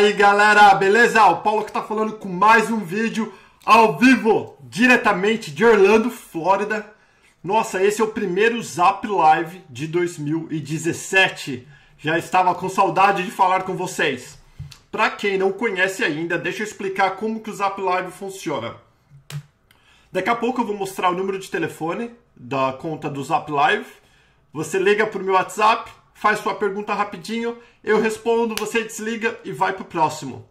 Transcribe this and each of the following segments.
Aí galera, beleza? O Paulo que tá falando com mais um vídeo ao vivo, diretamente de Orlando, Flórida. Nossa, esse é o primeiro Zap Live de 2017. Já estava com saudade de falar com vocês. Para quem não conhece ainda, deixa eu explicar como que o Zap Live funciona. Daqui a pouco eu vou mostrar o número de telefone da conta do Zap Live. Você liga pro meu WhatsApp, faz sua pergunta rapidinho, eu respondo, você desliga e vai para o próximo.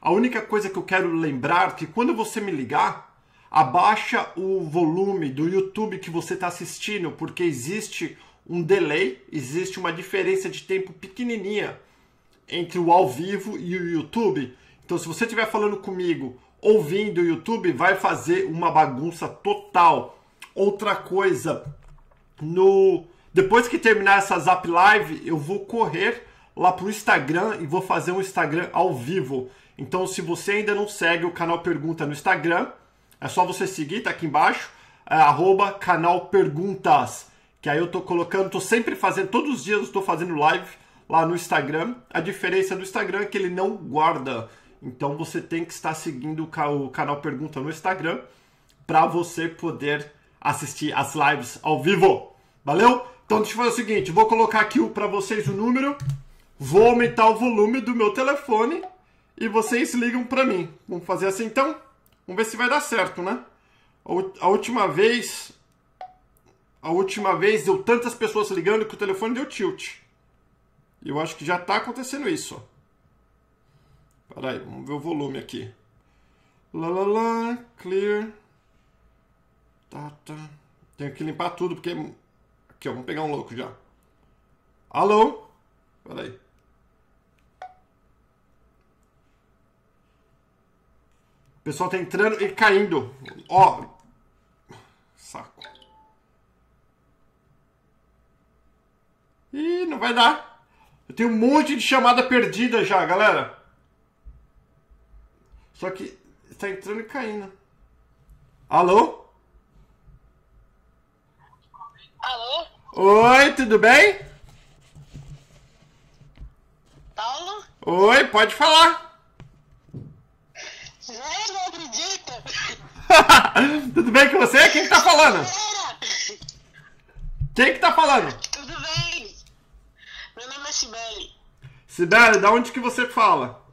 A única coisa que eu quero lembrar é que quando você me ligar, abaixa o volume do YouTube que você está assistindo, porque existe um delay, existe uma diferença de tempo pequenininha entre o ao vivo e o YouTube. Então, se você estiver falando comigo ouvindo o YouTube, vai fazer uma bagunça total. Outra coisa, no depois que terminar essa Zap Live, eu vou correr lá pro Instagram e vou fazer um Instagram ao vivo. Então, se você ainda não segue o canal Pergunta no Instagram, é só você seguir, tá aqui embaixo, é, arroba canal Perguntas. Que aí eu tô colocando, tô sempre fazendo, todos os dias eu estou fazendo live lá no Instagram. A diferença do Instagram é que ele não guarda. Então você tem que estar seguindo o canal Pergunta no Instagram para você poder assistir as lives ao vivo. Valeu? Então deixa eu fazer o seguinte, vou colocar aqui para vocês o número, vou aumentar o volume do meu telefone e vocês ligam para mim. Vamos fazer assim então? Vamos ver se vai dar certo, né? A última vez, a última vez deu tantas pessoas ligando que o telefone deu tilt. E eu acho que já está acontecendo isso. Peraí, vamos ver o volume aqui. Lá, lá, lá, clear. Tá, tá. Tenho que limpar tudo porque Aqui, ó, vamos pegar um louco já. Alô? Peraí. O pessoal tá entrando e caindo. Ó. Saco. Ih, não vai dar. Eu tenho um monte de chamada perdida já, galera. Só que está entrando e caindo. Alô? Oi, tudo bem? Paulo? Oi, pode falar. Gente, não acredita. tudo bem com você? Quem que tá falando? Quem que tá falando? Tudo bem. Meu nome é Sibeli. Sibeli, da onde que você fala?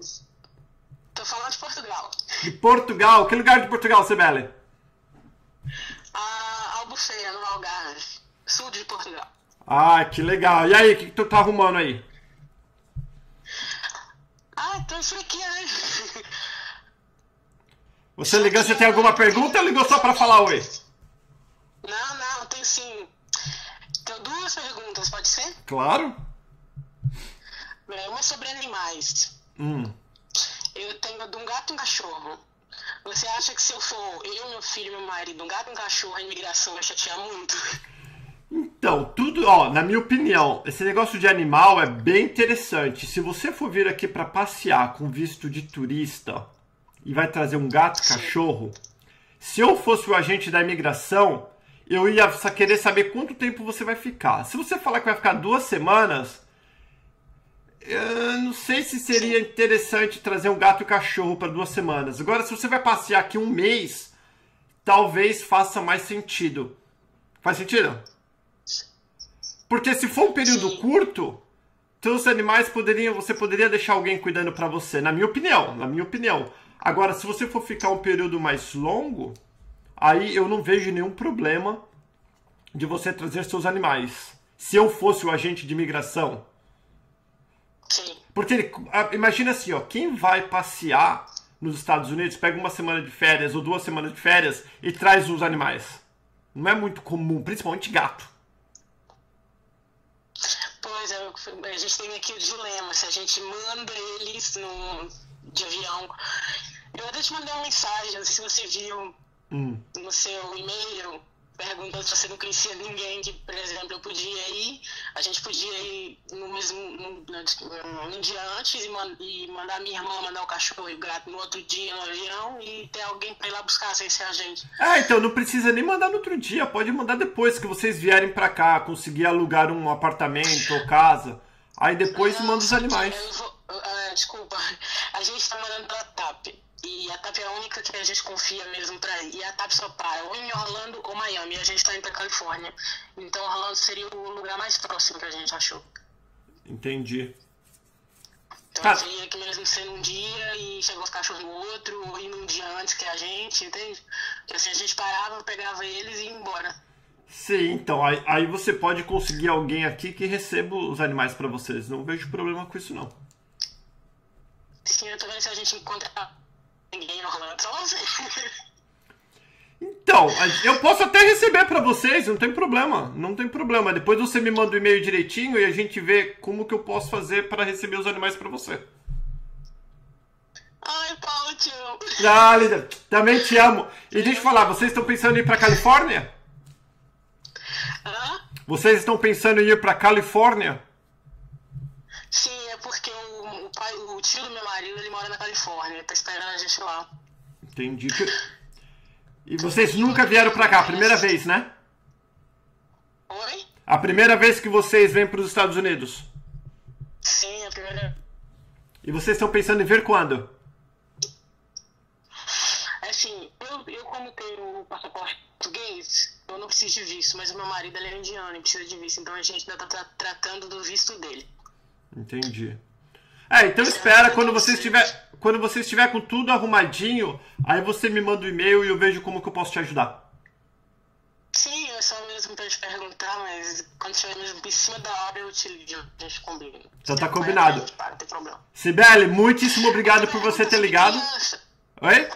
Tô falando de Portugal. De Portugal? Que lugar de Portugal, Sibeli? Ah, Albufeira, no Algarve sul de Portugal. Ah, que legal. E aí, o que, que tu tá arrumando aí? Ah, tô aqui, né? Você ligou, você tem alguma pergunta ou ligou só pra falar oi? Não, não, tenho sim. Tenho duas perguntas, pode ser? Claro. Uma sobre animais. Hum. Eu tenho de um gato e um cachorro. Você acha que se eu for eu, meu filho e meu marido, um gato e um cachorro, a imigração vai chatear muito? Então, tudo, ó, na minha opinião, esse negócio de animal é bem interessante. Se você for vir aqui para passear com visto de turista e vai trazer um gato cachorro, se eu fosse o agente da imigração, eu ia querer saber quanto tempo você vai ficar. Se você falar que vai ficar duas semanas, eu não sei se seria interessante trazer um gato e cachorro para duas semanas. Agora, se você vai passear aqui um mês, talvez faça mais sentido. Faz sentido? Porque se for um período Sim. curto, teus animais poderiam, você poderia deixar alguém cuidando para você, na minha opinião, na minha opinião. Agora, se você for ficar um período mais longo, aí eu não vejo nenhum problema de você trazer seus animais. Se eu fosse o agente de imigração. Sim. Porque imagina assim, ó, quem vai passear nos Estados Unidos, pega uma semana de férias ou duas semanas de férias e traz os animais. Não é muito comum, principalmente gato. Pois é, a gente tem aqui o dilema, se a gente manda eles no, de avião. Eu até te mandei uma mensagem, não sei se você viu hum. no seu e-mail, perguntando se você não conhecia ninguém que, por exemplo, eu podia ir, a gente podia ir no mesmo no, no, dia antes e, man, e, mandar minha irmã mandar o cachorro e o gato no outro dia no avião e ter alguém para ir lá buscar sem ser a gente. Ah, então não precisa nem mandar no outro dia, pode mandar depois que vocês vierem para cá, conseguir alugar um apartamento ou casa. Aí depois não, manda os animais. Vou, uh, desculpa. A gente tá mandando pra TAP. E a TAP é a única que a gente confia mesmo pra ir. E a TAP só para ou em Orlando ou Miami. E a gente tá indo pra Califórnia. Então Orlando seria o lugar mais próximo que a gente achou. Entendi. Então Cara... ia que mesmo ser um dia e chegou os cachorros no outro, ou ir num dia antes que a gente, entende? Porque assim a gente parava, pegava eles e ia embora. Sim, então aí, aí você pode conseguir alguém aqui que receba os animais para vocês. Não vejo problema com isso não. Sim, eu tô vendo se a gente encontra ninguém só você. Então, eu posso até receber para vocês, não tem problema, não tem problema. Depois você me manda o e-mail direitinho e a gente vê como que eu posso fazer para receber os animais para você. Ai, Paulo, te amo. Ah, Linda, também te amo. E deixa eu falar, vocês estão pensando em ir para Califórnia? Hã? Vocês estão pensando em ir para Califórnia? Sim, é porque o, o, pai, o tio do meu marido, ele mora na Califórnia, tá esperando a gente lá. Entendi. E vocês nunca vieram para cá, primeira vez, né? Oi? A primeira vez que vocês vêm para os Estados Unidos? Sim, a primeira. E vocês estão pensando em vir quando? Assim, eu, eu como tenho o passaporte português, eu não preciso de visto, mas o meu marido ele é indiano e precisa de visto, então a gente ainda está tratando do visto dele. Entendi. É, então espera quando você estiver quando você estiver com tudo arrumadinho, aí você me manda o um e-mail e eu vejo como que eu posso te ajudar. Sim, é só mesmo pra te perguntar, mas quando estiver mesmo em cima da hora eu te ligo, a gente combina. Então tá combinado. Sibeli, muitíssimo obrigado por você ter ligado. Oi?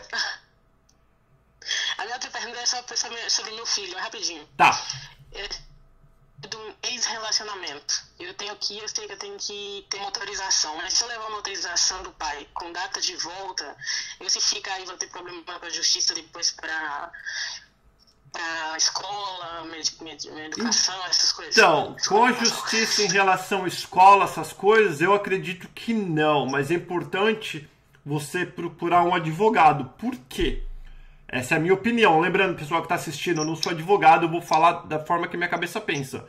A minha outra pergunta é só sobre meu filho, rapidinho. Tá. É de um ex-relacionamento. Eu tenho que eu sei que eu tenho que ter uma autorização, mas se eu levar uma autorização do pai com data de volta, eu se ficar aí vou ter problema com a justiça depois para para escola, med, med, educação, essas coisas. Então, com a justiça em relação à escola, essas coisas, eu acredito que não, mas é importante você procurar um advogado. Por quê? Essa é a minha opinião. Lembrando, pessoal que está assistindo, eu não sou advogado, eu vou falar da forma que minha cabeça pensa.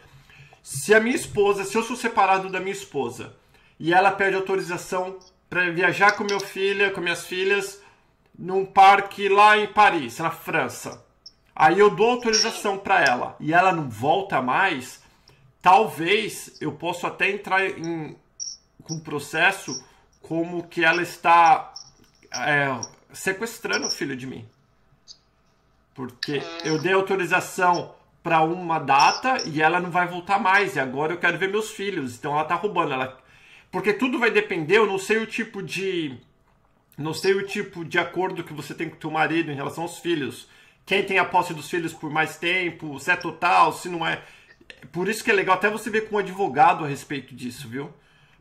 Se a minha esposa, se eu sou separado da minha esposa e ela pede autorização para viajar com meu filho, com minhas filhas, num parque lá em Paris, na França, aí eu dou autorização para ela e ela não volta mais, talvez eu possa até entrar em um processo como que ela está é, sequestrando o filho de mim. Porque eu dei autorização para uma data e ela não vai voltar mais. E agora eu quero ver meus filhos. Então ela tá roubando. Ela... Porque tudo vai depender, eu não sei o tipo de. Não sei o tipo de acordo que você tem com o teu marido em relação aos filhos. Quem tem a posse dos filhos por mais tempo, se é total, se não é. Por isso que é legal até você ver com um advogado a respeito disso, viu?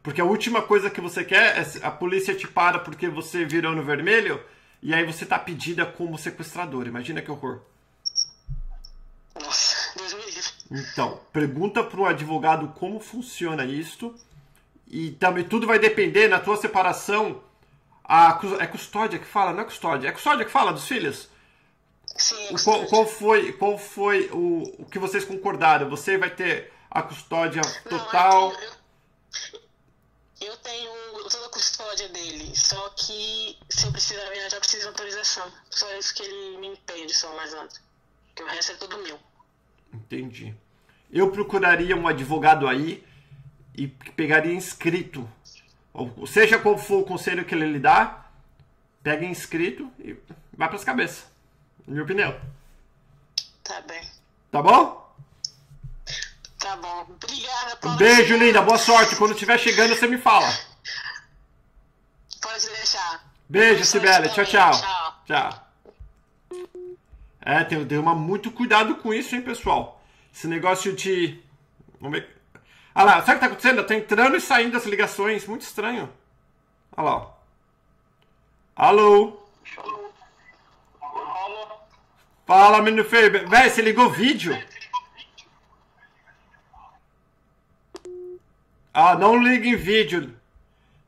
Porque a última coisa que você quer é a polícia te para porque você virou no vermelho e aí você tá pedida como sequestrador. Imagina que horror. Nossa, Deus me livre. Então, pergunta para um advogado como funciona isto. E também tudo vai depender na tua separação. A, é custódia que fala, não é custódia? É custódia que fala dos filhos? Sim, é qual, qual, foi, qual foi o, o que vocês concordaram? Você vai ter a custódia total? Não, eu, eu, eu tenho custódia dele, só que se eu precisar viajar, eu preciso de autorização. Só isso que ele me impede, só mais nada. Que o resto é tudo meu. Entendi. Eu procuraria um advogado aí e pegaria inscrito. Ou seja qual for o conselho que ele lhe dá, pega inscrito e vai para as cabeças. Minha opinião. Tá bem. Tá bom? Tá bom. Obrigada, Paulo. Um beijo, linda. Boa sorte. Quando estiver chegando, você me fala. Pode deixar. Beijo, Sibeli. Tchau, tchau. Tchau. Tchau. É, tem, tem uma muito cuidado com isso, hein, pessoal. Esse negócio de. Vamos ver. Olha lá, sabe o que tá acontecendo? Tá entrando e saindo as ligações. Muito estranho. Olha lá, ó. Alô? Fala, menino feio. Véi, você ligou vídeo? Ah, não ligue em vídeo.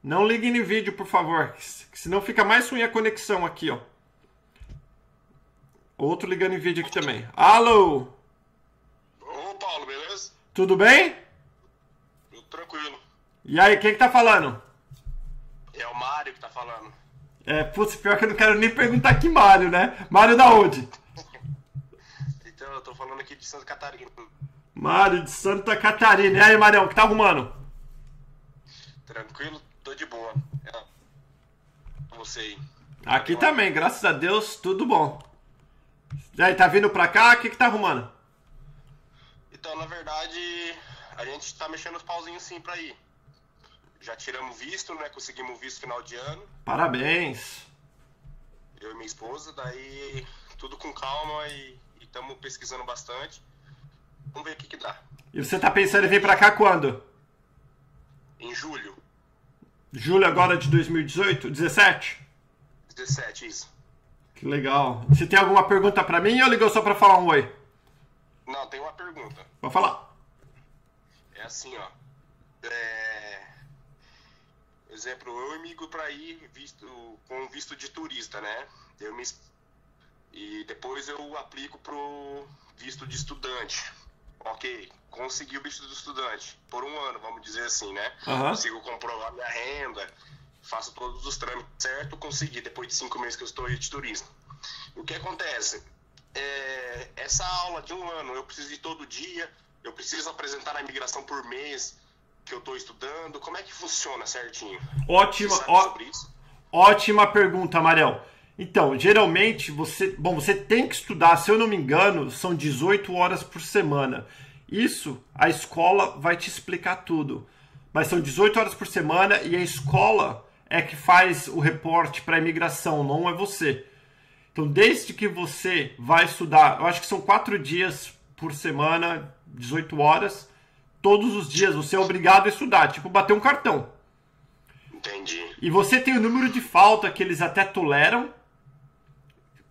Não ligue em vídeo, por favor. Senão fica mais ruim a conexão aqui, ó. Outro ligando em vídeo aqui também. Alô? Ô, Paulo, beleza? Tudo bem? Tudo tranquilo. E aí, quem que tá falando? É o Mário que tá falando. É, putz, pior que eu não quero nem perguntar que Mário, né? Mário da onde? então, eu tô falando aqui de Santa Catarina. Mário de Santa Catarina. E aí, Marião, que tá arrumando? Tranquilo, tô de boa. É. Você aí. Aqui também, graças a Deus, tudo bom. E aí, tá vindo pra cá? O que que tá arrumando? Então, na verdade, a gente tá mexendo os pauzinhos sim pra ir. Já tiramos visto, né? Conseguimos visto final de ano. Parabéns. Eu e minha esposa, daí tudo com calma e estamos pesquisando bastante. Vamos ver o que, que dá. E você tá pensando em vir pra cá quando? Em julho. Julho agora de 2018? 17? 17, isso. Que legal. Você tem alguma pergunta pra mim ou ligou só pra falar um oi? Não, tem uma pergunta. Pode falar. É assim, ó. É... Exemplo, eu emigo para ir visto, com visto de turista, né? Eu me... E depois eu aplico pro visto de estudante. Ok, consegui o visto de estudante por um ano, vamos dizer assim, né? Uhum. Consigo comprovar minha renda, faço todos os trâmites certo, consegui depois de cinco meses que eu estou de turismo. O que acontece? É, essa aula de um ano, eu preciso ir todo dia, eu preciso apresentar a imigração por mês que eu estou estudando. Como é que funciona certinho? Ótima, ó, ótima pergunta, Mariel. Então, geralmente você, bom, você tem que estudar, se eu não me engano, são 18 horas por semana. Isso a escola vai te explicar tudo. Mas são 18 horas por semana e a escola é que faz o reporte para a imigração, não é você. Então, desde que você vai estudar, eu acho que são quatro dias por semana, 18 horas, todos os dias você é obrigado a estudar, tipo bater um cartão. Entendi. E você tem o número de falta que eles até toleram,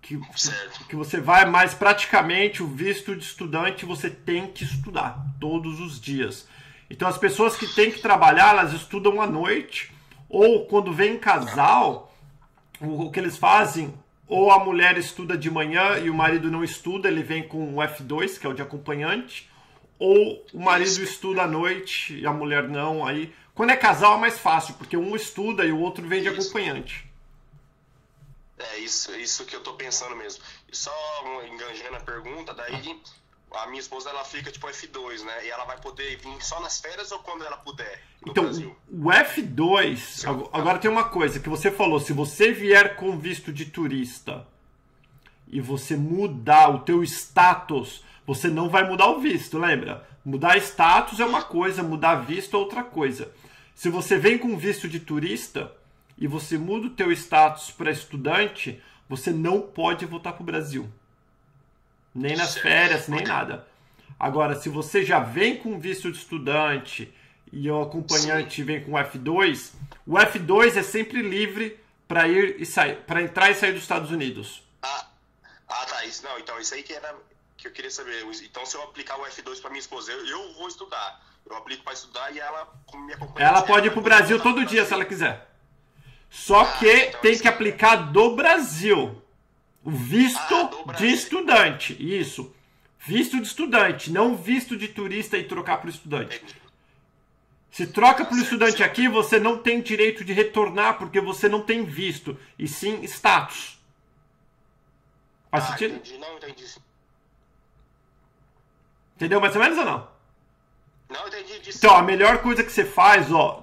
que, Certo. que você vai, mas praticamente o visto de estudante você tem que estudar todos os dias. Então as pessoas que têm que trabalhar, elas estudam à noite, ou quando vem casal, o, que eles fazem, ou a mulher estuda de manhã e o marido não estuda, ele vem com o F2, que é o de acompanhante, ou o marido estuda à noite e a mulher não, aí quando é casal é mais fácil, porque um estuda e o outro vem de acompanhante. É isso, isso que eu tô pensando mesmo. E só enganjando a pergunta, daí a minha esposa ela fica tipo F2, né? E ela vai poder vir só nas férias ou quando ela puder Então, Brasil? o F2, ag- agora tem uma coisa que você falou, se você vier com visto de turista e você mudar o teu status, você não vai mudar o visto, lembra? Mudar status é uma coisa, mudar visto é outra coisa. Se você vem com visto de turista e você muda o teu status para estudante, você não pode voltar para o Brasil. Nem nas férias, nem nada. Agora, se você já vem com visto de estudante e o acompanhante vem com F2, o F2 é sempre livre para ir e sair, para entrar e sair dos Estados Unidos. Ah, ah, tá. Isso, não, então isso aí que era que eu queria saber. Então, se eu aplicar o F2 para minha esposa, eu, eu vou estudar. Eu aplico para estudar e ela, minha acompanhante... Ela pode ir pro vai Brasil todo dia se ela quiser. Só Ah, que então tem que aplicar do Brasil. O visto Ah, do de Brasil. estudante. Isso. Visto de estudante, não visto de turista e trocar para estudante. Entendi. Se troca para o estudante aqui, você não tem direito de retornar porque você não tem visto, e sim status. Faz Ah, sentido? entendi. Não, entendi. Entendeu mais ou menos ou não? Não, entendi disso. Então, a melhor coisa que você faz, ó,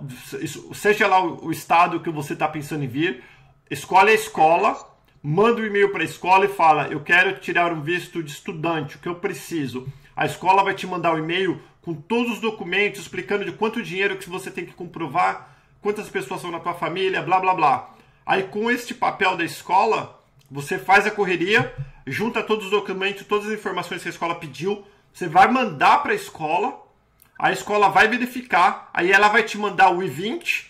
seja lá o, o estado que você está pensando em vir, escolhe a escola, manda um e-mail para a escola e fala: Eu quero tirar um visto de estudante, o que eu preciso. A escola vai te mandar o e-mail com todos os documentos explicando de quanto dinheiro que você tem que comprovar, quantas pessoas são na tua família, blá blá blá. Aí, com este papel da escola, você faz a correria, junta todos os documentos, todas as informações que a escola pediu, você vai mandar para a escola. A escola vai verificar, aí ela vai te mandar o I-20.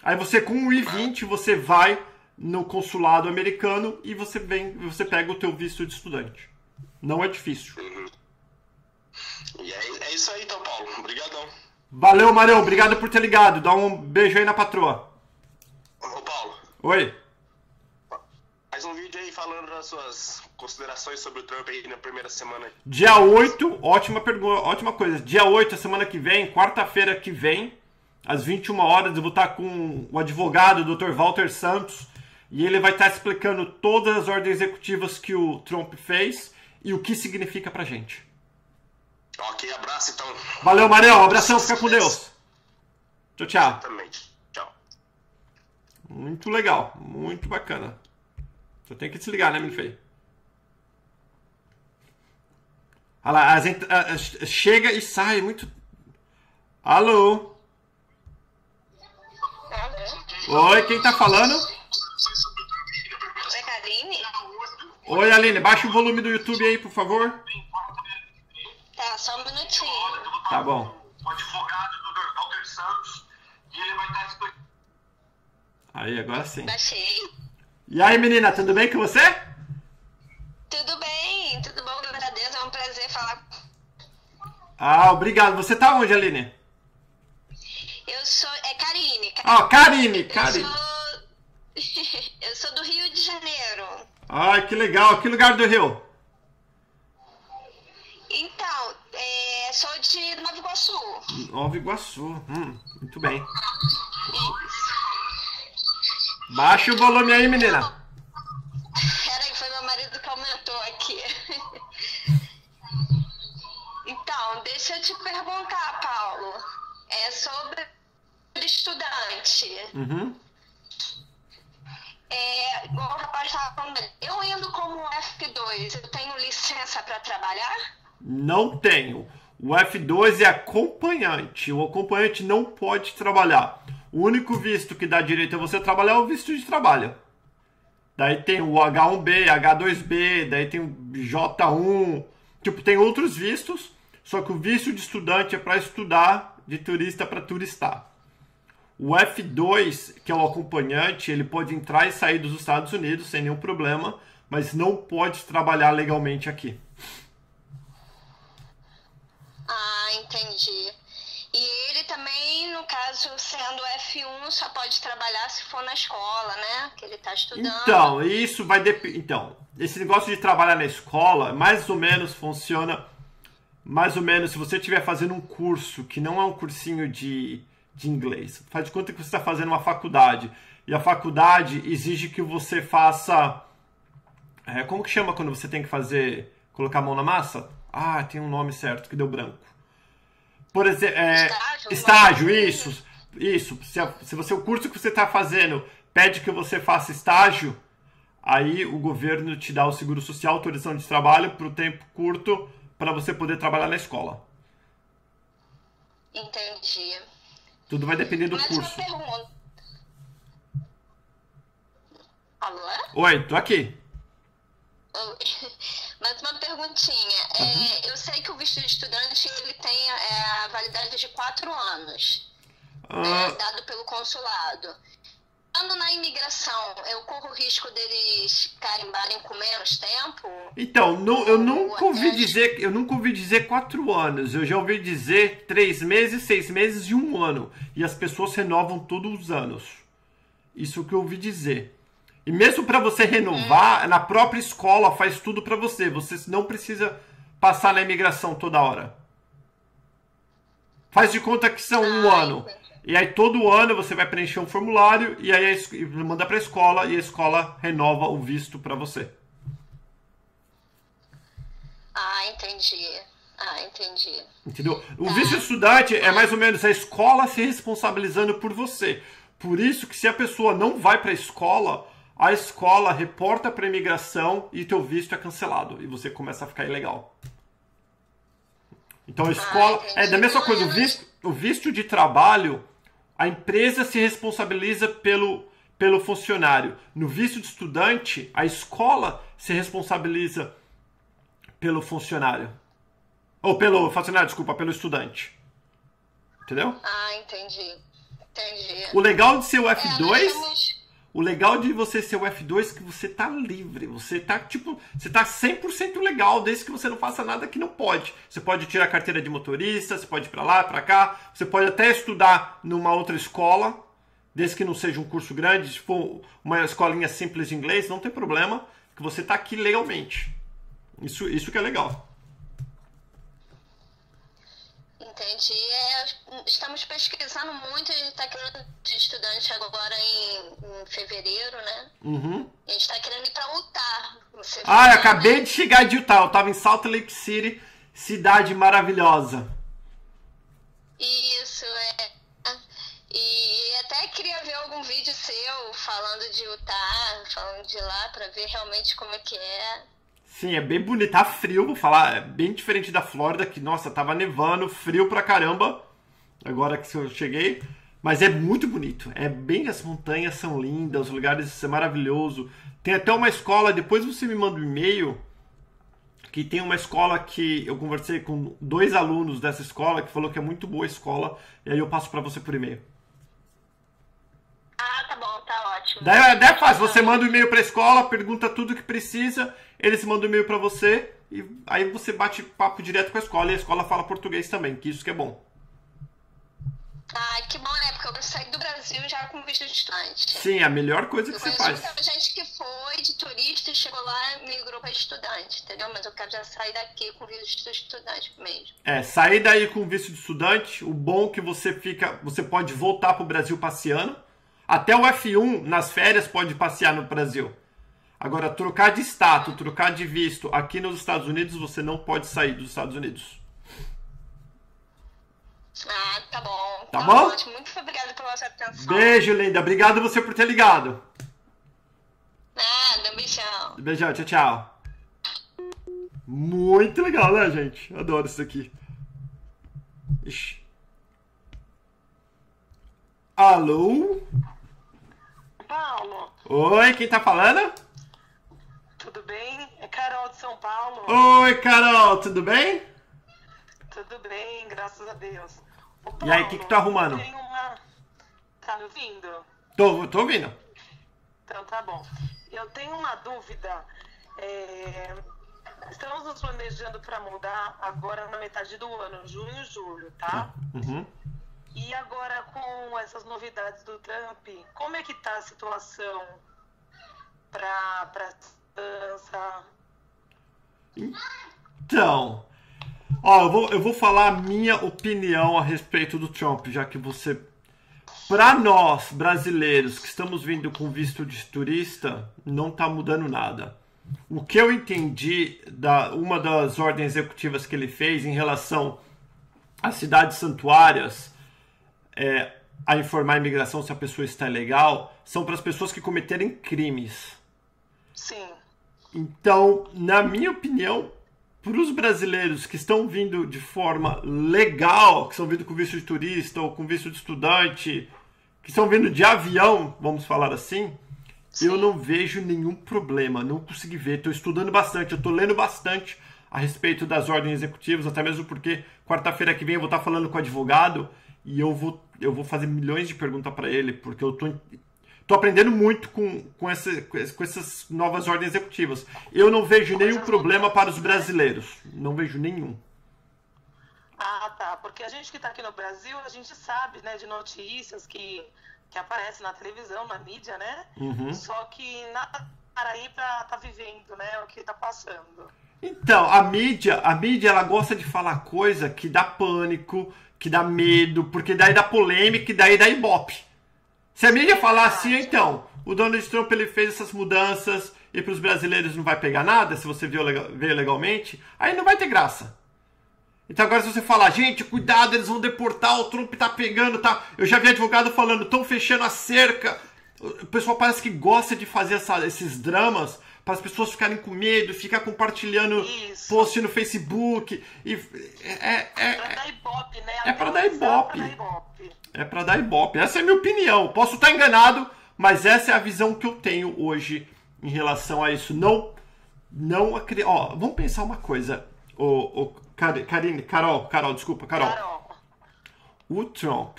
Aí você com o I-20 você vai no consulado americano e você vem, você pega o teu visto de estudante. Não é difícil. E é, é isso aí, então, Paulo. Obrigadão. Valeu, Marão, obrigado por ter ligado. Dá um beijo aí na patroa. Ô, Paulo, Oi. Faz um vídeo aí falando das suas considerações sobre o Trump aí na primeira semana. Dia 8, ótima pergunta, ótima coisa. Dia 8, a semana que vem, quarta-feira que vem, às 21 horas. Eu vou estar com o advogado, o Dr. Walter Santos, e ele vai estar explicando todas as ordens executivas que o Trump fez e o que significa pra gente. Ok, abraço então. Valeu, Marião. Abração, fica com Deus. Tchau, tchau. Exatamente. Tchau. Muito legal, muito bacana. Só tem que desligar, né, meu feio? Olha lá, chega e sai muito. Alô? Oi, quem tá falando? Oi, Aline? Oi, Aline, baixa o volume do YouTube aí, por favor. Tá, só um minutinho. Tá bom. O advogado do Walter Santos e ele vai estar explicando. Aí, agora sim. Baixei. E aí, menina, tudo bem com você? Tudo bem, tudo bom, graças a Deus, é um prazer falar. Ah, obrigado. Você tá onde, Aline? Eu sou. É Karine. Ah, Karine, Eu Karine. sou. Eu sou do Rio de Janeiro. Ai, que legal. Que lugar do Rio? Então, é, sou de Nova Iguaçu. Nova Iguaçu. Hum, muito bem. Baixa o volume aí, menina. Peraí, foi meu marido que aumentou aqui. Então, deixa eu te perguntar, Paulo. É sobre estudante. Uhum. É, igual o rapaz estava falando, eu indo como F2, eu tenho licença para trabalhar? Não tenho. O F2 é acompanhante. O acompanhante não pode trabalhar. O único visto que dá direito a você trabalhar é o visto de trabalho. Daí tem o H1B, H2B, daí tem o J1. Tipo, tem outros vistos, só que o visto de estudante é para estudar, de turista para turistar. O F2, que é o acompanhante, ele pode entrar e sair dos Estados Unidos sem nenhum problema, mas não pode trabalhar legalmente aqui. Ah, entendi. Também, no caso, sendo F1, só pode trabalhar se for na escola, né? Que ele está estudando. Então, isso vai depender. Então, esse negócio de trabalhar na escola, mais ou menos funciona. Mais ou menos, se você estiver fazendo um curso que não é um cursinho de, de inglês, faz de conta que você está fazendo uma faculdade. E a faculdade exige que você faça. é, como que chama quando você tem que fazer. colocar a mão na massa? Ah, tem um nome certo que deu branco. Por exemplo, é, Estágio, estágio, isso. Isso. Se, se você o curso que você está fazendo pede que você faça estágio, aí o governo te dá o seguro social, autorização de trabalho para o tempo curto para você poder trabalhar na escola. Entendi. Tudo vai depender do Mais curso. uma. Alô? Oi, tô aqui. Oi. Mais uma perguntinha. É, eu sei que o visto de estudante ele tem é, a validade de quatro anos, né, Ah, dado pelo consulado. Quando na imigração, eu corro o risco deles carimbarem com menos tempo? então, nu- eu nunca ouvi Até- dizer, eu nunca ouvi dizer quatro anos. Eu já ouvi dizer três meses, seis meses e um ano. E as pessoas renovam todos os anos. Isso que eu ouvi dizer. E mesmo para você renovar, na própria escola faz tudo para você. Você não precisa passar na imigração toda hora. Faz de conta que são um Ah, ano. entendi. E aí todo ano você vai preencher um formulário e aí manda para a escola e a escola renova o visto para você. Ah, entendi. Ah, entendi. Entendeu? O visto de estudante é mais ou menos a escola se responsabilizando por você. Por isso que se a pessoa não vai para a escola, a escola reporta para imigração e teu visto é cancelado e você começa a ficar ilegal. Então a escola entendi. é da mesma coisa. O visto, o visto de trabalho, a empresa se responsabiliza pelo pelo funcionário. No visto de estudante, a escola se responsabiliza pelo funcionário. Ou pelo funcionário, desculpa, pelo estudante. Entendeu? Ah, entendi. Entendi. O legal de ser o É, F2, nós temos- o legal de você ser o F2 é que você tá livre. Você tá, tipo, você tá 100% legal, desde que você não faça nada que não pode. Você pode tirar a carteira de motorista, você pode ir pra lá, pra cá. Você pode até estudar numa outra escola, desde que não seja um curso grande. Se for uma escolinha simples de inglês, não tem problema, que você tá aqui legalmente. Isso, isso que é legal. Entendi. É, estamos pesquisando muito, a gente está querendo estudante agora em, em fevereiro, né? Uhum. A gente está querendo ir para Utah. Ah, eu acabei de chegar de Utah. Eu estava em Salt Lake City, cidade maravilhosa. Isso, é. E até queria ver algum vídeo seu falando de Utah, falando de lá, para ver realmente como é que é. Sim, é bem bonito. Tá frio, vou falar. É bem diferente da Flórida, que, nossa, tava nevando, frio pra caramba. Agora que eu cheguei. Mas é muito bonito. É bem. As montanhas são lindas, os lugares são maravilhoso. Tem até uma escola, depois você me manda um e-mail. Que tem uma escola que eu conversei com dois alunos dessa escola que falou que é muito boa a escola. E aí eu passo para você por e-mail. Ah, tá bom, tá ótimo. Daí, daí é fácil, você manda um e-mail para a escola, pergunta tudo que precisa eles mandam um e-mail para você e aí você bate papo direto com a escola e a escola fala português também, que isso que é bom. Ah, que bom, né? Porque eu saí do Brasil já com visto de estudante. Sim, a melhor coisa que eu você faz. Muita gente que foi de turista chegou lá e migrou para estudante, entendeu? Mas eu quero já sair daqui com visto de estudante mesmo. É, sair daí com visto de estudante, o bom é que você fica, você pode voltar pro Brasil passeando. Até o F1 nas férias pode passear no Brasil. Agora, trocar de status, trocar de visto aqui nos Estados Unidos, você não pode sair dos Estados Unidos. Ah, tá bom. Tá, tá bom? Ótimo. Muito obrigada pela sua atenção. Beijo, linda. Obrigado você por ter ligado. Nada, um beijão. Beijão, tchau, tchau. Muito legal, né, gente? Adoro isso aqui. Ixi. Alô? Paulo. Oi, quem tá falando? Tudo bem? É Carol de São Paulo. Oi, Carol, tudo bem? Tudo bem, graças a Deus. Ô, Paulo, e aí, o que, que tu tá arrumando? Uma... Tá me ouvindo? Tô, tô ouvindo. Então tá bom. Eu tenho uma dúvida. É... Estamos nos planejando para mudar agora na metade do ano, junho e julho, tá? Uhum. E agora com essas novidades do Trump, como é que tá a situação para dança. Então, ó, eu vou, eu vou falar a minha opinião a respeito do Trump, já que você. Para nós, brasileiros, que estamos vindo com visto de turista, não está mudando nada. O que eu entendi da uma das ordens executivas que ele fez em relação às cidades santuárias, é, a informar a imigração se a pessoa está legal, são para as pessoas que cometerem crimes. Sim. Então, na minha opinião, para os brasileiros que estão vindo de forma legal, que estão vindo com visto de turista ou com visto de estudante, que estão vindo de avião, vamos falar assim, Sim. eu não vejo nenhum problema, não consegui ver. Estou estudando bastante, eu estou lendo bastante a respeito das ordens executivas, até mesmo porque quarta-feira que vem eu vou estar falando com o advogado e eu vou, eu vou fazer milhões de perguntas para ele, porque eu estou Tô aprendendo muito com, com, essa, com essas novas ordens executivas. Eu não vejo nenhum problema para os brasileiros. Não vejo nenhum. Ah, tá. Porque a gente que está aqui no Brasil, a gente sabe, né, de notícias que, que aparecem na televisão, na mídia, né? Uhum. Só que nada para aí para tá vivendo, né, o que está passando. Então, a mídia, a mídia ela gosta de falar coisa que dá pânico, que dá medo, porque daí dá polêmica e daí dá ibope. Se a mídia falar assim, então, o Donald Trump ele fez essas mudanças e para os brasileiros não vai pegar nada, se você veio, veio legalmente, aí não vai ter graça. Então agora se você falar, gente, cuidado, eles vão deportar, o Trump tá pegando, tá? Eu já vi advogado falando, estão fechando a cerca. O pessoal parece que gosta de fazer essa, esses dramas para as pessoas ficarem com medo, ficar compartilhando Isso. post no Facebook. E, é, é, é, pra dar ibope, né? É para dar ibope. É para dar ibope. Essa é a minha opinião. Posso estar enganado, mas essa é a visão que eu tenho hoje em relação a isso. Não, não acredito. Ó, vamos pensar uma coisa. O, o Karine, Carol, Carol, desculpa, Carol. Carol. O Trump,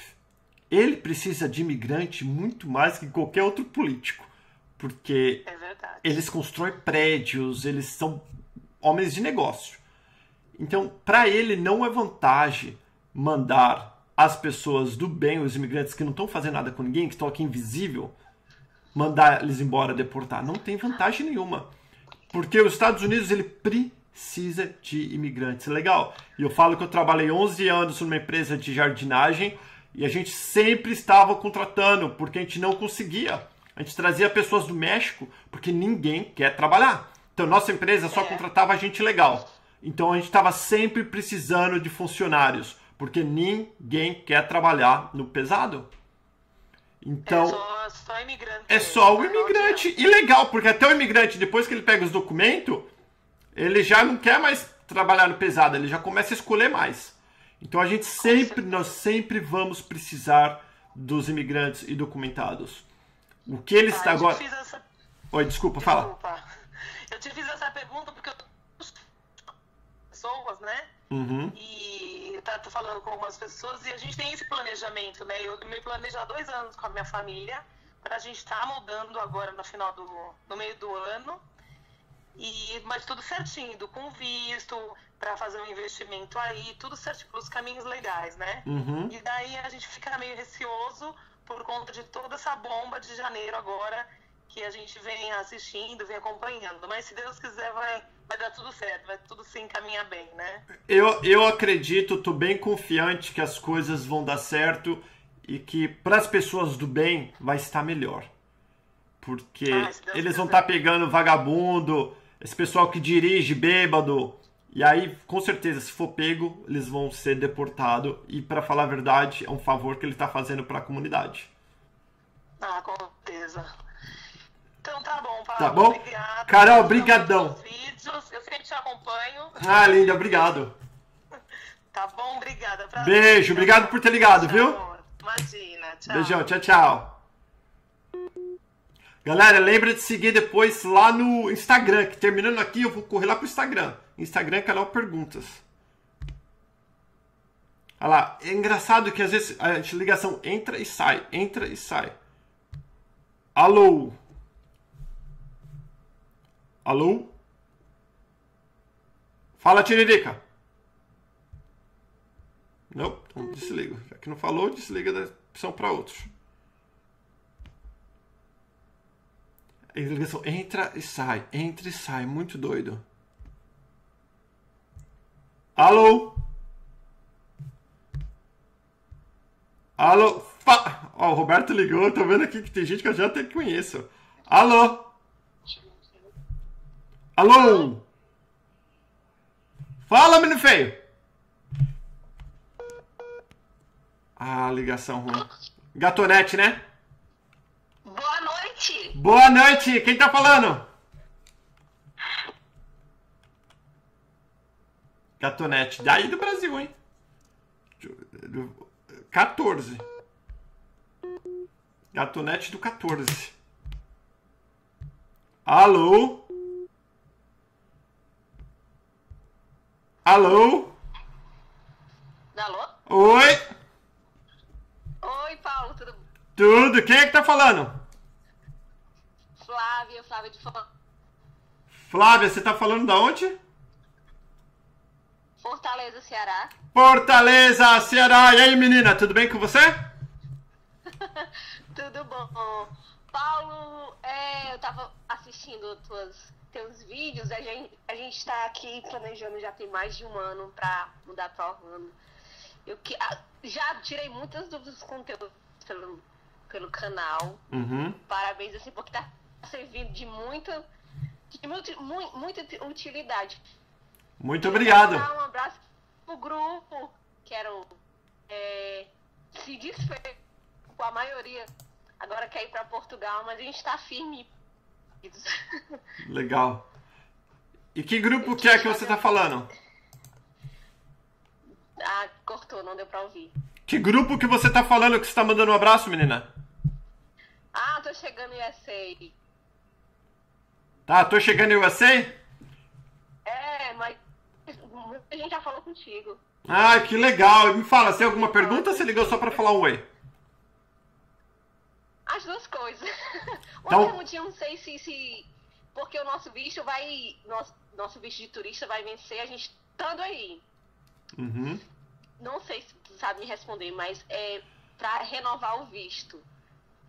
ele precisa de imigrante muito mais que qualquer outro político. Porque é eles constroem prédios, eles são homens de negócio. Então, para ele não é vantagem mandar as pessoas do bem, os imigrantes que não estão fazendo nada com ninguém, que estão aqui invisível, mandar eles embora, deportar. Não tem vantagem nenhuma. Porque os Estados Unidos ele precisa de imigrantes. Legal. E eu falo que eu trabalhei 11 anos numa empresa de jardinagem e a gente sempre estava contratando porque a gente não conseguia. A gente trazia pessoas do México porque ninguém quer trabalhar. Então, nossa empresa só é. contratava gente legal. Então, a gente estava sempre precisando de funcionários porque ninguém quer trabalhar no pesado. Então, é só, só imigrante. É só o imigrante. E legal, porque até o imigrante, depois que ele pega os documentos, ele já não quer mais trabalhar no pesado, ele já começa a escolher mais. Então a gente sempre, nós sempre vamos precisar dos imigrantes e documentados. O que eles ah, agora. Essa... Oi, desculpa, desculpa, fala. Eu te fiz essa pergunta porque eu pessoas, né? Uhum. E tá, tô falando com algumas pessoas e a gente tem esse planejamento, né? Eu me planejo há dois anos com a minha família para a gente estar tá mudando agora no final do no meio do ano e, mas tudo certinho, com visto, para fazer um investimento aí, tudo certinho, pelos caminhos legais, né? Uhum. E daí a gente fica meio receoso por conta de toda essa bomba de janeiro agora que a gente vem assistindo, vem acompanhando. Mas se Deus quiser, vai, vai dar tudo certo, vai tudo se encaminhar bem, né? Eu, eu acredito, tô bem confiante que as coisas vão dar certo e que para as pessoas do bem vai estar melhor. Porque ah, eles vão estar tá pegando vagabundo, esse pessoal que dirige bêbado. E aí, com certeza, se for pego, eles vão ser deportados. E, para falar a verdade, é um favor que ele está fazendo para a comunidade. Ah, com certeza. Então tá bom, Paulo. Tá bom? Obrigado. Carol, brigadão. Vídeos. Eu sempre te acompanho. Ah, linda, obrigado. tá bom, obrigada. Prazer. Beijo, obrigado por ter ligado, viu? Imagina, tchau. Beijão, tchau, tchau. Galera, lembra de seguir depois lá no Instagram, que terminando aqui eu vou correr lá pro Instagram. Instagram, canal Perguntas. Olha lá, é engraçado que às vezes a ligação entra e sai, entra e sai. Alô? Alô? Fala, Tiririca. Não, então desliga. Já que não falou, desliga da opção para outros. ligação entra e sai, entra e sai, muito doido. Alô? Alô? Fa... Ó, o Roberto ligou, tô vendo aqui que tem gente que eu já até conheço. Alô? Alô? Fala, menino feio! Ah, ligação ruim. Gatonete, né? Boa noite. Boa noite. Quem tá falando? Gatonete. Daí do Brasil, hein? 14. Gatonete do 14. Alô? Alô? Alô? Oi? Oi, Paulo, tudo bom? Tudo. Quem é que tá falando? Flávia, Flávia de Flávia, você tá falando da onde? Fortaleza, Ceará. Fortaleza, Ceará. E aí, menina, tudo bem com você? tudo bom. Paulo, é, eu tava assistindo tuas, teus vídeos, a gente, a gente tá aqui planejando já tem mais de um ano pra mudar pra Orlando. Eu que, já tirei muitas dúvidas com teu pelo, pelo canal. Uhum. Parabéns, assim, porque tá servindo de muita, de muito, muito, muita utilidade. Muito obrigado. Um abraço pro grupo, que era o, é, se desfez com a maioria. Agora quer ir para Portugal, mas a gente está firme. Legal. E que grupo que é que você está falando? Ah, cortou, não deu para ouvir. Que grupo que você está falando que você está mandando um abraço, menina? Ah, tô chegando em USA. Tá, tô chegando em USA? É, mas a gente já falou contigo. Ah, que legal. Me fala, você tem alguma pergunta ou você ligou só pra falar um oi? As duas coisas. Então... O último dia não sei se, se. Porque o nosso visto vai. Nosso, nosso visto de turista vai vencer a gente estando aí. Uhum. Não sei se tu sabe me responder, mas é pra renovar o visto.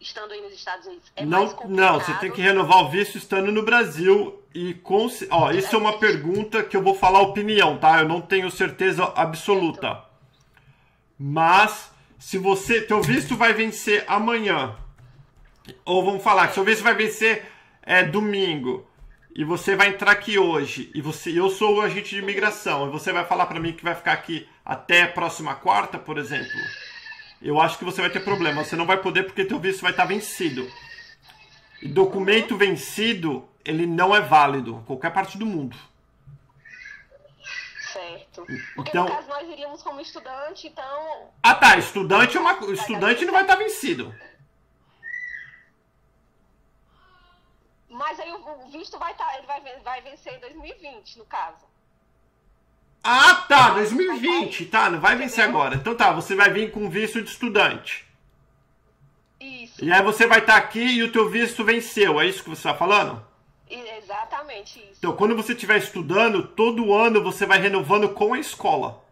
estando aí nos Estados Unidos? É não, não, você tem que renovar o visto estando no Brasil e com, ó, isso é uma pergunta que eu vou falar opinião, tá? Eu não tenho certeza absoluta. Mas se você, teu visto vai vencer amanhã, ou vamos falar que seu visto vai vencer é domingo e você vai entrar aqui hoje e você, eu sou o agente de imigração e você vai falar para mim que vai ficar aqui até a próxima quarta, por exemplo eu acho que você vai ter problema. Você não vai poder porque teu visto vai estar vencido. E documento vencido, ele não é válido em qualquer parte do mundo. Certo. Porque então, no caso nós iríamos como estudante, então. Ah tá, estudante é uma. Estudante não vai estar vencido. Mas aí o visto vai estar. Ele vai, vai vencer em 2020, no caso. Ah, tá, 2020, tá, não vai vencer agora. Então tá, você vai vir com visto de estudante. Isso. E aí você vai estar tá aqui e o teu visto venceu, é isso que você está falando? Exatamente isso. Então, quando você estiver estudando, todo ano você vai renovando com a escola.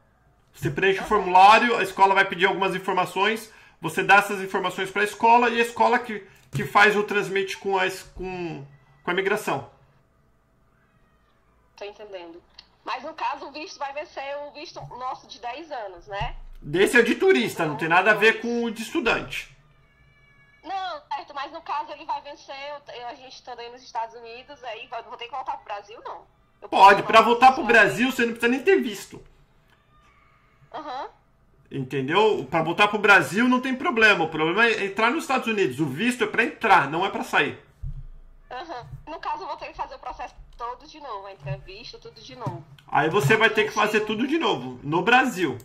Você preenche o formulário, a escola vai pedir algumas informações, você dá essas informações para a escola e a escola que, que faz o transmite com a, com, com a migração. Tô entendendo. Mas no caso, o visto vai vencer o visto nosso de 10 anos, né? Desse é de turista, não tem nada a ver com o de estudante. Não, certo, mas no caso ele vai vencer, a gente estando aí nos Estados Unidos, aí vou ter que voltar pro Brasil, não. Eu Pode, para voltar pro Brasil você não precisa nem ter visto. Aham. Uhum. Entendeu? Para voltar pro Brasil não tem problema. O problema é entrar nos Estados Unidos. O visto é para entrar, não é para sair. Uhum. No caso, eu vou ter que fazer o processo todo de novo, a entrevista, tudo de novo. Aí você vai ter que fazer tudo de novo, no Brasil.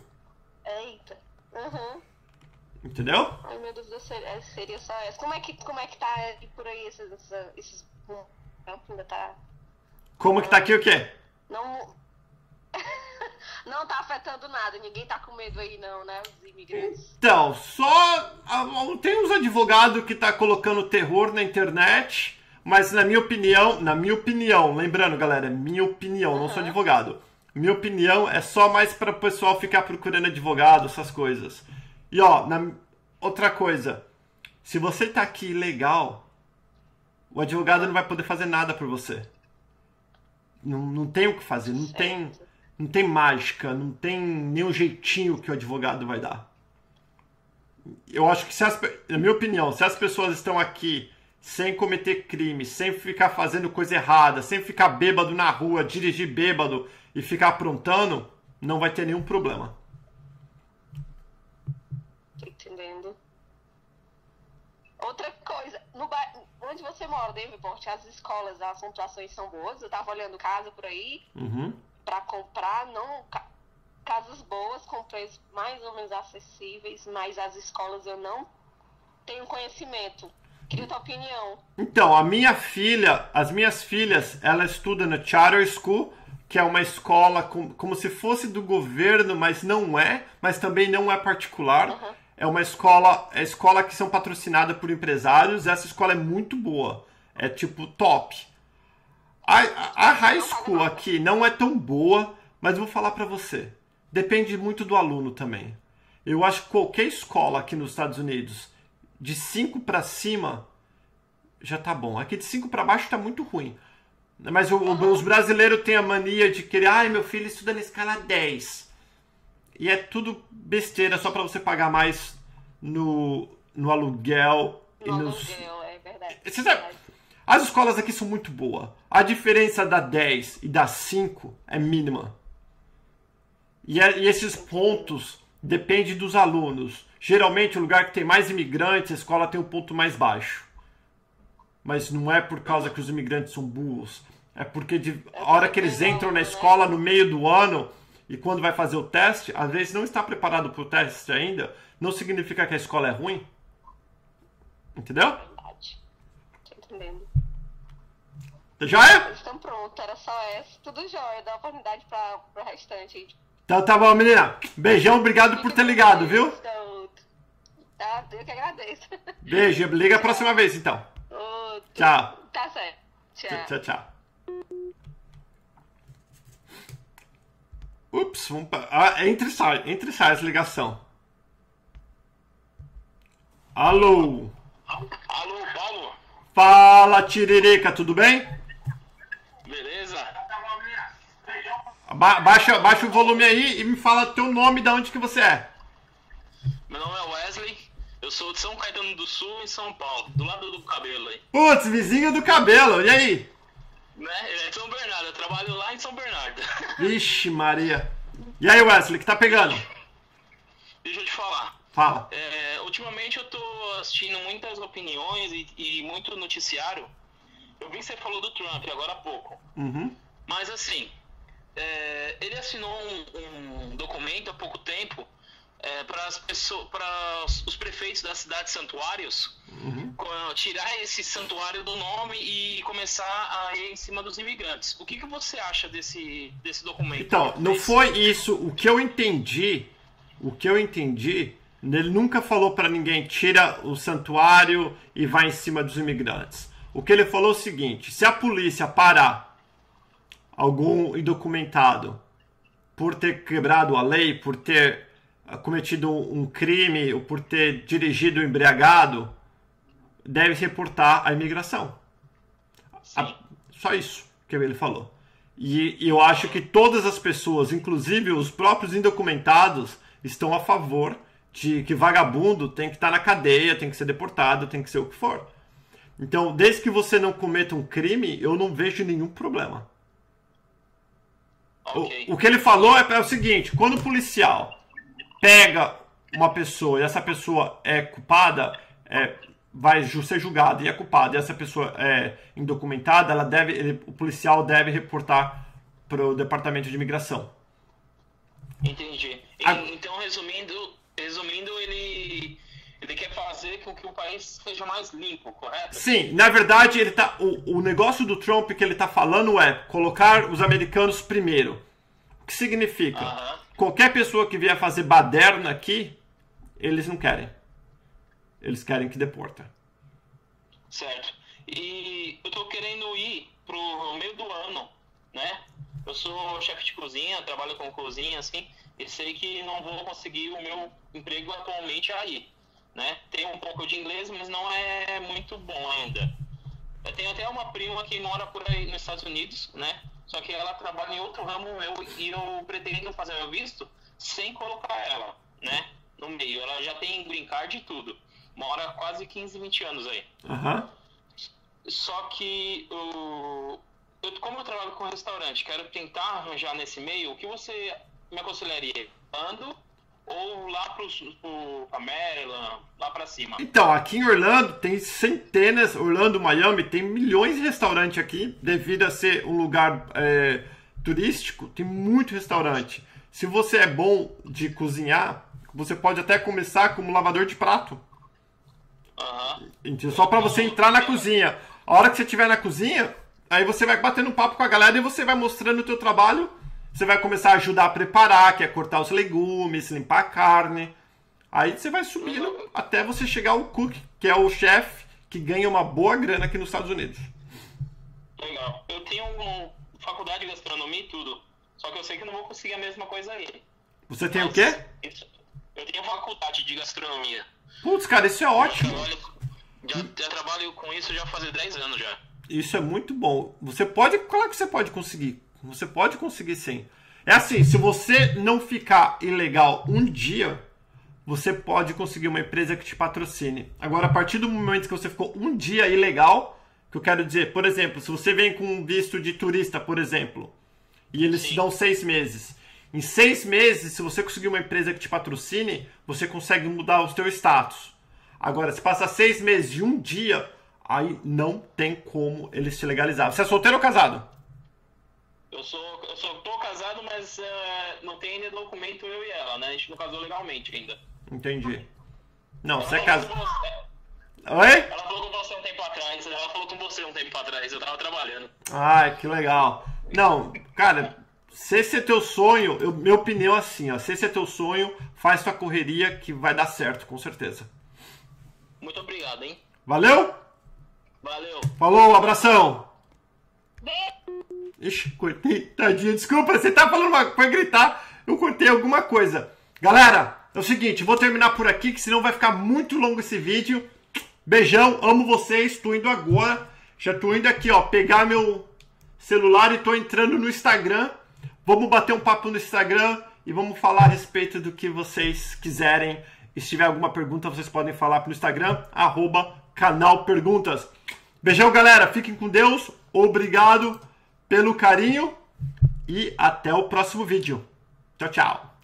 Eita. Uhum. Entendeu? Ai meu Deus céu, é, seria só essa. Como é que, como é que tá por aí esses. esses ainda tá. Como que tá aqui o quê? Não. Não tá afetando nada, ninguém tá com medo aí não, né? Os imigrantes. Então, só. Tem uns advogados que tá colocando terror na internet mas na minha opinião, na minha opinião, lembrando, galera, minha opinião, uhum. não sou advogado. Minha opinião é só mais para o pessoal ficar procurando advogado, essas coisas. E ó, na, outra coisa, se você tá aqui legal, o advogado não vai poder fazer nada por você. Não, não tem o que fazer, não tem, não tem mágica, não tem nenhum jeitinho que o advogado vai dar. Eu acho que se as, na minha opinião, se as pessoas estão aqui sem cometer crime, sem ficar fazendo coisa errada, sem ficar bêbado na rua, dirigir bêbado e ficar aprontando, não vai ter nenhum problema. Tô entendendo. Outra coisa, no ba... onde você mora, Davenport, as escolas, as pontuações são boas. Eu tava olhando casa por aí uhum. Para comprar, não casas boas com preços mais ou menos acessíveis, mas as escolas eu não tenho conhecimento. Queria tua opinião. Então, a minha filha, as minhas filhas, ela estuda no Charter School, que é uma escola com, como se fosse do governo, mas não é, mas também não é particular. Uhum. É uma escola, é escola que são patrocinadas por empresários. Essa escola é muito boa, é tipo top. A, a, high school aqui não é tão boa, mas vou falar para você. Depende muito do aluno também. Eu acho que qualquer escola aqui nos Estados Unidos de 5 para cima já tá bom. Aqui de 5 para baixo tá muito ruim. Mas o, uhum. os brasileiros têm a mania de querer, ai, meu filho estuda na escala 10. E é tudo besteira só para você pagar mais no, no aluguel. No e nos... aluguel, é verdade. Você sabe, as escolas aqui são muito boas. A diferença da 10 e da 5 é mínima. E, é, e esses pontos dependem dos alunos. Geralmente, o lugar que tem mais imigrantes, a escola tem um ponto mais baixo. Mas não é por causa que os imigrantes são burros. É porque de, a hora que eles entram na escola no meio do ano e quando vai fazer o teste, às vezes não está preparado para o teste ainda, não significa que a escola é ruim. Entendeu? Verdade. Tô entendendo. É? Eles estão prontos, era só essa. Tudo jóia, dá oportunidade para o restante. Então tá bom, menina. Beijão, obrigado por ter ligado, viu? Tá? Eu que agradeço. Beijo, liga a próxima vez então. tchau. Tá certo. Tchau. Tchau, tchau. Ups, vamos pa... ah, entre sai, entre sai essa ligação. Alô? Fala, Tiririca, tudo bem? Beleza? Ba baixa, baixa o volume aí e me fala teu nome e de onde que você é. Meu nome é Wesley, eu sou de São Caetano do Sul, em São Paulo, do lado do cabelo aí. Putz, vizinho do cabelo, e aí? Né? É São Bernardo, eu trabalho lá em São Bernardo. Vixe, Maria. E aí, Wesley, que tá pegando? Deixa eu te falar. Fala. É, ultimamente eu tô assistindo muitas opiniões e, e, muito noticiário. Eu vi que você falou do Trump agora há pouco. Uhum. Mas assim, é, ele assinou um, um, documento há pouco tempo é, para os prefeitos das cidades santuários uhum. tirar esse santuário do nome e começar a ir em cima dos imigrantes. O que, que você acha desse, desse documento? Então, não foi isso. O que eu entendi, o que eu entendi, ele nunca falou para ninguém tira o santuário e vai em cima dos imigrantes. O que ele falou é o seguinte: se a polícia parar algum indocumentado por ter quebrado a lei, por ter cometido um crime ou por ter dirigido embriagado, deve reportar a imigração. A, só isso que ele falou. E, e eu acho que todas as pessoas, inclusive os próprios indocumentados, estão a favor de que vagabundo tem que estar na cadeia, tem que ser deportado, tem que ser o que for. Então, desde que você não cometa um crime, eu não vejo nenhum problema. Okay. O, o, que ele falou é, é o seguinte: quando o policial pega uma pessoa e essa pessoa é culpada, é, vai ser julgada e é culpada, e essa pessoa é indocumentada, ela deve, ele, o policial deve reportar para o departamento de imigração. Entendi. Então, resumindo, resumindo, ele ele quer fazer com que o país seja mais limpo, correto? Sim, na verdade, ele tá, o, o negócio do Trump que ele está falando é colocar os americanos primeiro. O que significa? Uh -huh. Qualquer pessoa que vier fazer baderna aqui, eles não querem. Eles querem que deporta. Certo. E eu tô querendo ir pro meio do ano, né? Eu sou chefe de cozinha, trabalho com cozinha, assim, e sei que não vou conseguir o meu emprego atualmente aí, né? Tenho um pouco de inglês, mas não é muito bom ainda. Eu tenho até uma prima que mora por aí nos Estados Unidos, né? Só que ela trabalha em outro ramo eu, e eu pretendo fazer meu visto sem colocar ela, né? No meio. Ela já tem green card e tudo. Mora quase 15, 20 anos aí. Uhum. Só que o. Eu, como eu trabalho com restaurante, quero tentar arranjar nesse meio, o que você me aconselharia? Ando ou lá pro, pro pra Maryland, lá pra cima? Então, aqui em Orlando tem centenas, Orlando, Miami, tem milhões de restaurantes aqui, devido a ser um lugar é, turístico, tem muito restaurante. Se você é bom de cozinhar, você pode até começar como lavador de prato. Uhum. Só para você entrar na cozinha. A hora que você estiver na cozinha, aí você vai batendo papo com a galera e você vai mostrando o teu trabalho você vai começar a ajudar a preparar, que é cortar os legumes, limpar a carne. Aí você vai subindo até você chegar ao cook, que é o chefe que ganha uma boa grana aqui nos Estados Unidos. Legal. Eu tenho uma faculdade de gastronomia e tudo. Só que eu sei que não vou conseguir a mesma coisa aí. Você tem Mas, o quê? Eu tenho faculdade de gastronomia. Putz, cara, isso é ótimo. Já, já, trabalho com isso já faz 10 anos já. Isso é muito bom. Você pode, claro que você pode conseguir. Você pode conseguir sim. É assim, se você não ficar ilegal um dia, você pode conseguir uma empresa que te patrocine. Agora, a partir do momento que você ficou um dia ilegal, que eu quero dizer, por exemplo, se você vem com um visto de turista, por exemplo, e eles Sim. te dão seis meses. Em seis meses, se você conseguir uma empresa que te patrocine, você consegue mudar o seu status. Agora, se passar seis meses e um dia, aí não tem como eles te legalizar. Você é solteiro ou casado? Eu sou, eu sou tô casado, mas uh, não tem ainda documento eu e ela, né? A gente não casou legalmente ainda. Entendi. Não, ela você é casado. Oi? Ela falou com você um tempo atrás, ela falou com você um tempo atrás, eu tava trabalhando. Ai, que legal. Não, cara, se esse é teu sonho, eu, minha opinião é assim, ó, se esse é teu sonho, faz tua correria que vai dar certo, com certeza. Muito obrigado, hein? Valeu? Valeu. Falou, abração. Ixi, cortei. Tadinha, desculpa, você tá falando uma gritar, eu cortei alguma coisa. Galera, é o seguinte, vou terminar por aqui, que senão vai ficar muito longo esse vídeo. Beijão, amo vocês. Tô indo agora. Já tô indo aqui, ó, pegar meu celular e tô entrando no Instagram. Vamos bater um papo no Instagram e vamos falar a respeito do que vocês quiserem. E se tiver alguma pergunta, vocês podem falar pelo Instagram, arroba canal Perguntas. Beijão, galera. Fiquem com Deus. Obrigado pelo carinho e até o próximo vídeo. Tchau, tchau.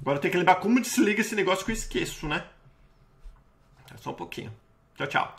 Agora tem que lembrar como desliga esse negócio que eu esqueço, né? Só um pouquinho. Tchau, tchau.